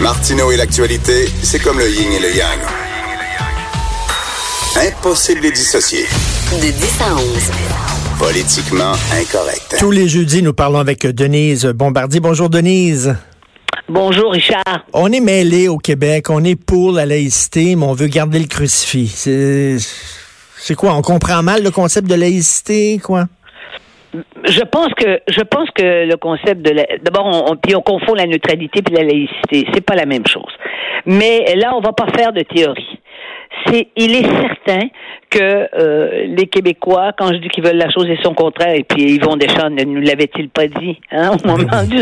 Martineau et l'actualité, c'est comme le yin et le yang. Impossible de les dissocier. De 10 à 11. Politiquement incorrect. Tous les jeudis, nous parlons avec Denise Bombardier. Bonjour Denise. Bonjour Richard. On est mêlé au Québec, on est pour la laïcité, mais on veut garder le crucifix. C'est, c'est quoi? On comprend mal le concept de laïcité, quoi? Je pense que je pense que le concept de la, d'abord on, puis on confond la neutralité puis la laïcité, c'est pas la même chose. Mais là on va pas faire de théorie c'est, il est certain que euh, les Québécois, quand je dis qu'ils veulent la chose et son contraire, et puis Yvon Deschamps ne nous l'avait-il pas dit hein, au moment du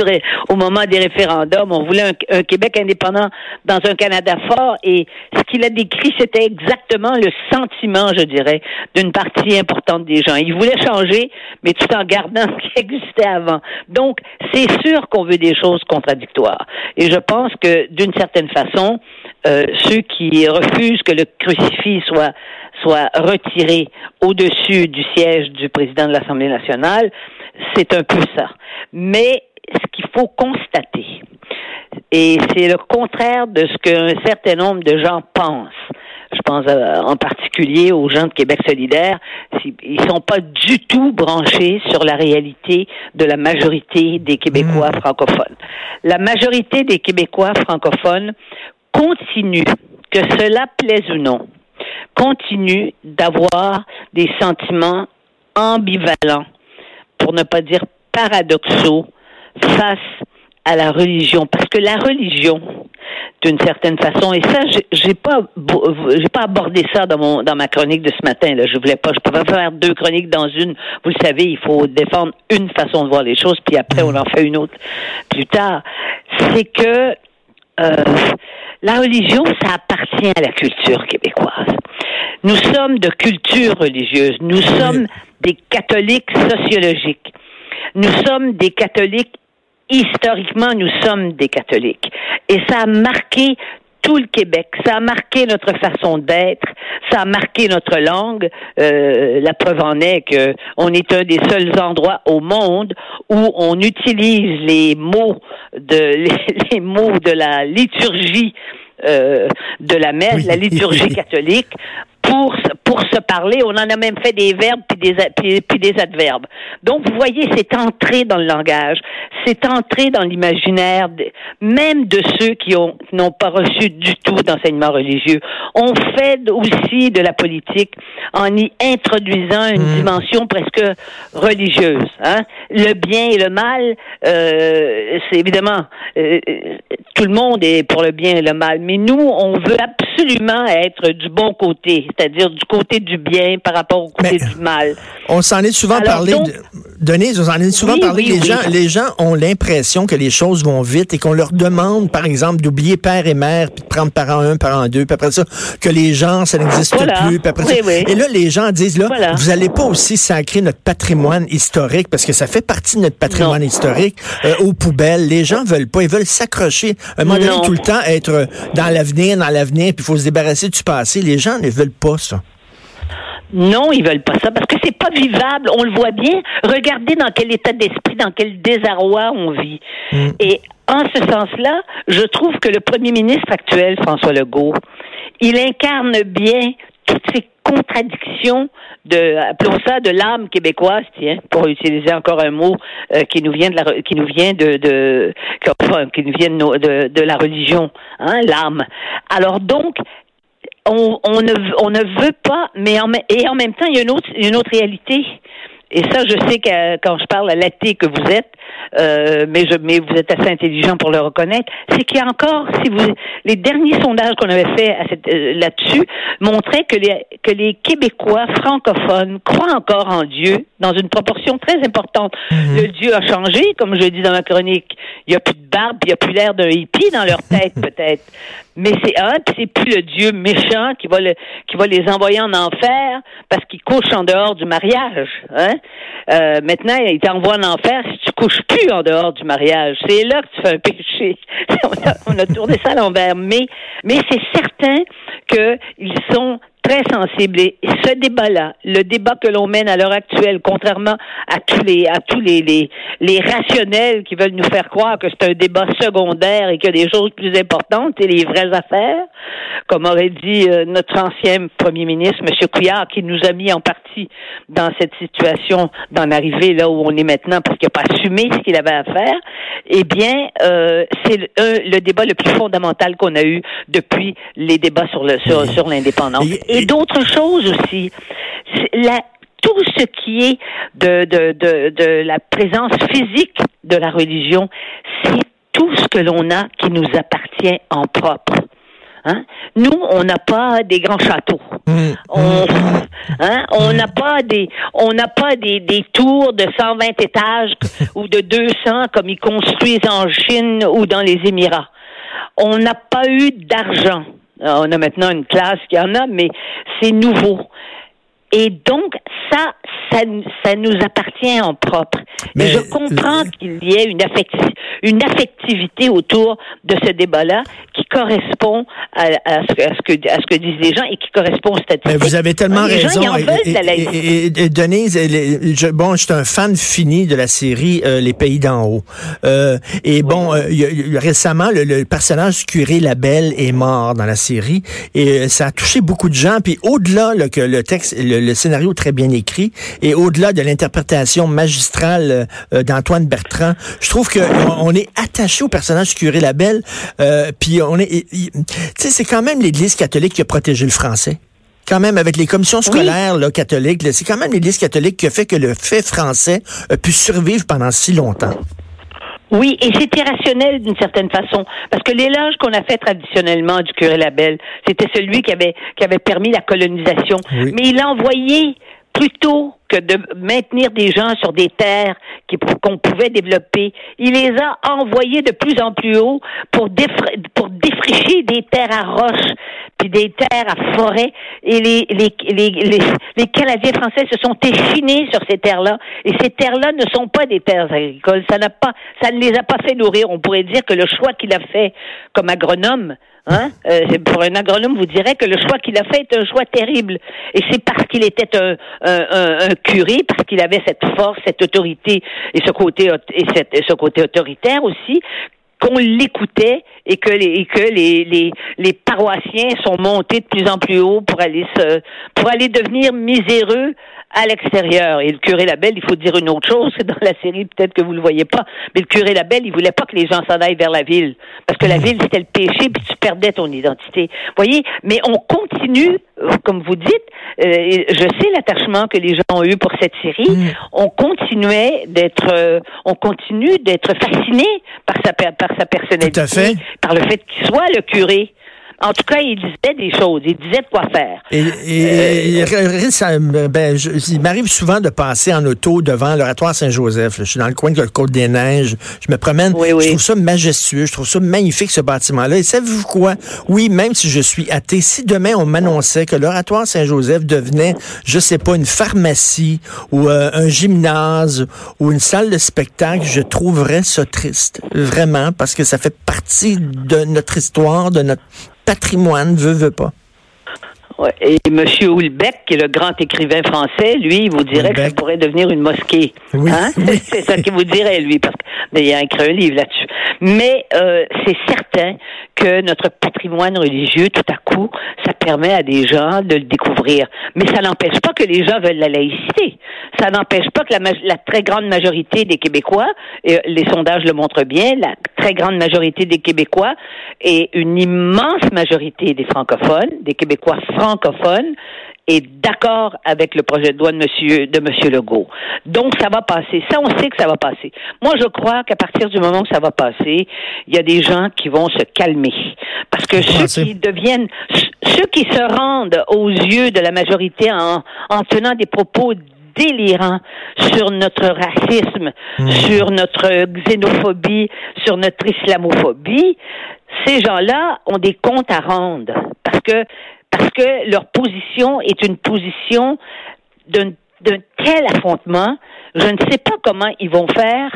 au moment des référendums, on voulait un, Québec indépendant dans un Canada fort, et ce qu'il a décrit, c'était exactement le sentiment, je dirais, d'une partie importante des gens. Il voulait changer, mais tout en gardant ce qui existait avant. Donc, c'est sûr qu'on veut des choses contradictoires, et je pense que d'une certaine façon, euh, ceux qui refusent que le crucifix soit soit retiré au-dessus du siège du président de l'Assemblée nationale, c'est un peu ça. Mais ce qu'il faut constater, et c'est le contraire de ce qu'un certain nombre de gens pensent, je pense euh, en particulier aux gens de Québec solidaire, ils sont pas du tout branchés sur la réalité de la majorité des Québécois mmh. francophones. La majorité des Québécois francophones continue, que cela plaise ou non, continue d'avoir des sentiments ambivalents, pour ne pas dire paradoxaux, face à la religion. Parce que la religion, d'une certaine façon, et ça, j'ai pas, j'ai pas abordé ça dans mon, dans ma chronique de ce matin. Là. Je voulais pas, je pouvais faire deux chroniques dans une. Vous le savez, il faut défendre une façon de voir les choses, puis après on en fait une autre plus tard. C'est que euh, la religion, ça appartient à la culture québécoise. Nous sommes de culture religieuse. Nous sommes des catholiques sociologiques. Nous sommes des catholiques historiquement, nous sommes des catholiques. Et ça a marqué tout le Québec. Ça a marqué notre façon d'être, ça a marqué notre langue. Euh, la preuve en est que on est un des seuls endroits au monde où on utilise les mots de les, mots de la liturgie euh, de la messe, la liturgie catholique, pour pour se parler. On en a même fait des verbes puis des puis, des adverbes. Donc vous voyez, c'est entré dans le langage, c'est entré dans l'imaginaire, même de ceux qui ont n'ont pas reçu du tout d'enseignement religieux. On fait aussi de la politique en y introduisant une hmm. dimension presque religieuse. Hein? Le bien et le mal, euh, c'est évidemment euh, tout le monde est pour le bien et le mal, mais nous, on veut absolument être du bon côté, c'est-à-dire du côté du bien par rapport au côté du mal. On s'en est souvent parlé, Denise, on s'en est souvent parlé. les, gens, les gens ont l'impression que les choses vont vite et qu'on leur demande, par exemple, d'oublier père et mère, puis de prendre parent un, parent deux, puis après ça, que les gens, ça n'existe plus. Puis après ça. Et là, les gens disent, là, vous allez pas aussi sacrer notre patrimoine historique, parce que ça fait partie de notre patrimoine historique, euh, aux poubelles. Les gens veulent pas, ils veulent s'accrocher, un moment donné, tout le temps, être dans l'avenir, dans l'avenir, puis il faut se débarrasser du passé. Les gens ne veulent pas ça? Non, ils veulent pas ça parce que c'est pas vivable. On le voit bien. Regardez dans quel état d'esprit, dans quel désarroi on vit. Mm. Et en ce sens-là, je trouve que le premier ministre actuel, François Legault, il incarne bien toutes ces contradictions de, appelons ça, de l'âme québécoise, tiens, pour utiliser encore un mot euh, qui nous vient de la, qui nous vient de, de qui nous vient de, de, la religion, hein, l'âme. Alors donc, on, on, ne, on ne veut pas, mais en, et en même temps, il y a une autre, une autre réalité. Et ça, je sais que quand je parle à l'athée que vous êtes, euh, mais, je, mais vous êtes assez intelligent pour le reconnaître, c'est qu'il y a encore, si vous, les derniers sondages qu'on avait fait euh, là-dessus montraient que les, que les Québécois francophones croient encore en Dieu dans une proportion très importante. Mhm. Le Dieu a changé, comme je dis dans ma chronique. Il n'y a plus de barbe, il n'y a plus l'air d'un hippie dans leur tête, peut-être. Mais c'est un, c'est plus le Dieu méchant qui va le, qui va les envoyer en enfer parce qu'ils couchent en dehors du mariage. Hein? Euh, maintenant, il t'envoie en enfer si tu couches plus en dehors du mariage. C'est là que tu fais un péché. on, a, tourné ça à l'envers. Mais, mais c'est certain qu'ils sont très sensible. Et ce débat-là, le débat que l'on mène à l'heure actuelle, contrairement à tous les à tous les, les, rationnels qui veulent nous faire croire que c'est un débat secondaire et qu'il y a des choses plus importantes et les vraies affaires, comme aurait dit euh, notre ancien premier ministre, M. Couillard, qui nous a mis en partie dans cette situation d'en arriver là où on est maintenant parce qu'il n'a pas assumé ce qu'il avait à faire, eh bien, euh, c'est le, le, débat le plus fondamental qu'on a eu depuis les débats sur le sur, sur l'indépendance. Et, d'autres choses aussi. La, tout ce qui est de, de, de, de la présence physique de la religion, c'est tout ce que l'on a qui nous appartient en propre. Hein? Nous, on n'a pas des grands châteaux. Mmh. On hein? on n'a pas des on n'a pas des, des tours de 120 étages ou de 200 comme ils construisent en Chine ou dans les Émirats. On n'a pas eu d'argent. On a maintenant une classe qui en a, mais c'est nouveau. Et donc, ça, ça, ça nous appartient en propre. Mais je comprends qu'il y ait une, une affectivité autour de ce débat-là qui correspond à, à, ce, à, ce, que, à ce que disent les gens et qui correspond aux statistiques. Mais vous avez tellement les raison. Gens, et, et, et, Denise, je, bon, je suis un fan fini de la série euh, Les Pays d'en haut. Euh, et bon, euh, récemment, le, le, personnage curé Labelle est mort dans la série et euh, ça a touché beaucoup de gens. Puis au-delà que le texte, le, le, scénario très bien écrit et au-delà de l'interprétation magistrale euh, d'Antoine Bertrand, je trouve que on, est attaché au personnage curé Labelle. Euh, puis on est, tu sais, c'est quand même l'Église catholique qui a protégé le français quand même avec les commissions scolaires là, catholiques, c'est quand même l'Église catholique qui a fait que le fait français a pu survivre pendant si longtemps. Oui, et c'est irrationnel d'une certaine façon, parce que l'éloge qu'on a fait traditionnellement du curé Labelle, c'était celui qui avait qui avait permis la colonisation, mais il a envoyé plutôt que de maintenir des gens sur des terres qu'on pouvait développer. Il les a envoyés de plus en plus haut pour, défricher des terres à roches, puis des terres à forêt. Et les, les, les, les, les Canadiens français se sont échinés sur ces terres-là. Et ces terres-là ne sont pas des terres agricoles. Ça pas, ça ne les a pas fait nourrir. On pourrait dire que le choix qu'il a fait comme agronome, Hein? Euh, pour un agronome, vous dirait que le choix qu'il a fait est un choix terrible. Et c'est parce qu'il était un, un, un, curé, parce qu'il avait cette force, cette autorité et ce côté et, ce côté autoritaire aussi, qu'on l'écoutait et que les et que les, les, les paroissiens sont montés de plus en plus haut pour aller se pour aller devenir miséreux à l'extérieur. Et le curé Labelle, il faut dire une autre chose, c'est dans la série, peut-être que vous le voyez pas, mais le curé Labelle, il voulait pas que les gens s'en aillent vers la ville. Parce que la mmh. ville, c'était le péché, puis tu perdais ton identité. voyez? Mais on continue, euh, comme vous dites, euh, je sais l'attachement que les gens ont eu pour cette série. Mmh. On continuait d'être, euh, on continue d'être fasciné par sa, par sa personnalité. Par le fait qu'il soit le curé. En tout cas, il disait des choses. Il disait de quoi faire. Et, et, euh, ça, ben, je, il m'arrive souvent de passer en auto devant l'oratoire Saint-Joseph. Je suis dans le coin de la Côte-des-Neiges. Je me promène. Je trouve ça majestueux. Je trouve ça magnifique, ce bâtiment-là. Et savez-vous quoi? Oui, même si je suis athée, si demain on m'annonçait que l'oratoire Saint-Joseph devenait, je sais pas, une pharmacie ou euh, un gymnase ou une salle de spectacle, je trouverais ça triste. Vraiment, parce que ça fait partie de notre histoire, de notre patrimoine, veut, veut pas. Et M. Houlbeck, qui est le grand écrivain français, lui, il vous dirait que ça pourrait devenir une mosquée. Hein? c'est ça qu'il vous dirait, lui, parce qu'il a écrit un livre là-dessus. Mais euh, c'est certain que notre patrimoine religieux, tout à coup, ça permet à des gens de le découvrir. Mais ça n'empêche pas que les gens veulent la laïcité. Ça n'empêche pas que la, la, très grande majorité des Québécois, et les sondages le montrent bien, la très grande majorité des Québécois et une immense majorité des francophones, des Québécois francophones, est d'accord avec le projet de loi de monsieur, de monsieur Legault. Donc, ça va passer. Ça, on sait que ça va passer. Moi, je crois qu'à partir du moment où ça va passer, il y a des gens qui vont se calmer. Parce que ceux qui deviennent, ceux qui se rendent aux yeux de la majorité en, en tenant des propos délirants sur notre racisme, mmh. sur notre xénophobie, sur notre islamophobie, ces gens-là ont des comptes à rendre. Parce que parce que leur position est une position d'un tel affrontement, je ne sais pas comment ils vont faire.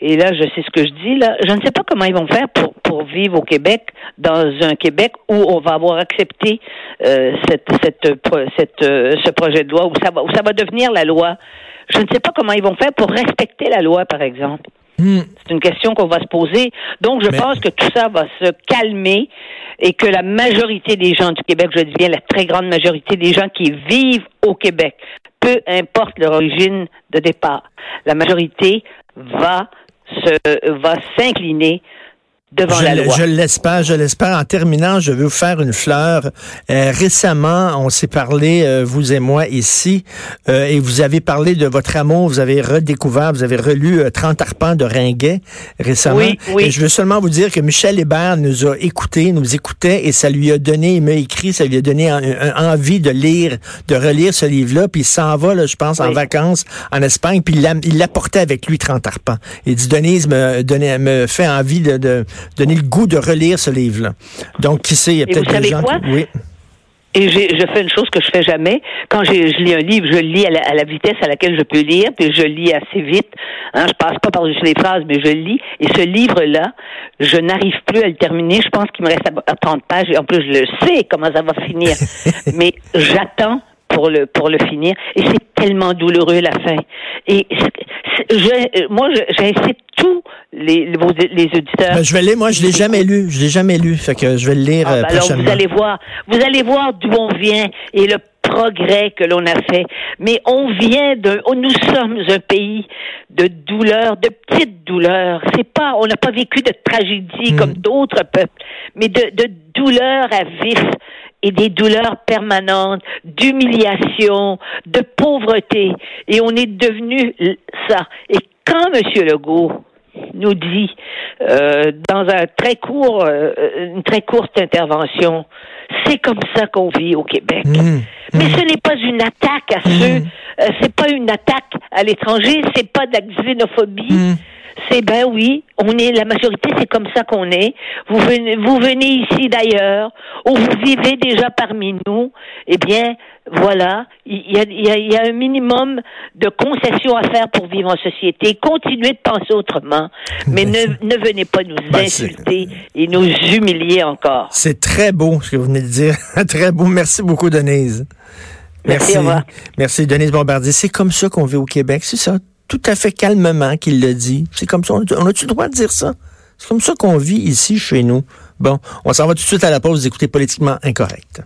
Et là, je sais ce que je dis là. Je ne sais pas comment ils vont faire pour, pour vivre au Québec, dans un Québec où on va avoir accepté euh, cette, cette, cette, euh, ce projet de loi, où ça, va, où ça va devenir la loi. Je ne sais pas comment ils vont faire pour respecter la loi, par exemple. Hmm. C'est une question qu'on va se poser. Donc, je pense que tout ça va se calmer et que la majorité des gens du Québec, je dis bien la très grande majorité des gens qui vivent au Québec, peu importe leur origine de départ, la majorité va se va s'incliner devant je, la loi. Je l'espère, je l'espère. En terminant, je veux vous faire une fleur. Euh, récemment, on s'est parlé, euh, vous et moi, ici, euh, et vous avez parlé de votre amour, vous avez redécouvert, vous avez relu 30 arpents de Ringuet récemment. Oui, oui. Et je veux seulement vous dire que Michel Hébert nous a écoutés, nous écoutait, et ça lui a donné, il m'a écrit, ça lui a donné envie de lire, de relire ce livre-là, puis il s'en va, là, je pense, en vacances en Espagne, puis il l'apportait avec lui 30 arpents. Il dit, Denise me, donnait, me fait envie de, de donner le goût de relire ce livre-là. Donc, qui sait, il y a peut-être des gens quoi? qui... Oui. Et je fais une chose que je fais jamais. Quand je lis un livre, je le lis à la, vitesse à laquelle je peux lire, puis je lis assez vite. Hein, je passe pas par-dessus les phrases, mais je lis. Et ce livre-là, je n'arrive plus à le terminer. Je pense qu'il me reste à 30 pages. Et en plus, je le sais comment ça va finir. mais j'attends pour le pour le finir. Et c'est tellement douloureux la fin. Et je, moi, j'incite tous les, les, les auditeurs. Ben, je vais lire. Moi, je l'ai jamais lu. Je l'ai jamais lu. Fait que je vais le lire ah, ben Alors, vous allez voir. Vous allez voir d'où on vient et le progrès que l'on a fait. Mais on vient de, nous sommes un pays de douleurs, de petites douleurs. C'est pas, on n'a pas vécu de tragédie hmm. comme d'autres peuples, mais de, de douleurs à vif et des douleurs permanentes, d'humiliation, de pauvreté. Et on est devenu ça. Et quand M. Legault nous dit euh, dans un très court, euh, une très courte intervention, c'est comme ça qu'on vit au Québec. Mmh. Mais ce n'est pas une attaque à ceux, mmh. euh, c'est pas une attaque à l'étranger, c'est pas de la xénophobie. C'est ben oui, on est la majorité, c'est comme ça qu'on est. Vous venez, vous venez ici d'ailleurs, ou vous vivez déjà parmi nous. Eh bien, voilà, il y a, y, y a, un minimum de concessions à faire pour vivre en société. Continuez de penser autrement, mais ne, ne venez pas nous ben, insulter et nous humilier encore. C'est très beau ce que vous venez de dire, très beau. Merci beaucoup, Denise. Merci. Merci, Merci Denise Bombardier. C'est comme ça qu'on vit au Québec, c'est ça? Tout à fait calmement qu'il le dit. C'est comme ça. On a-tu le droit de dire ça? C'est comme ça qu'on vit ici chez nous. Bon, on s'en va tout de suite à la pause d'écouter Politiquement Incorrect.